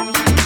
Bye.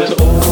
was all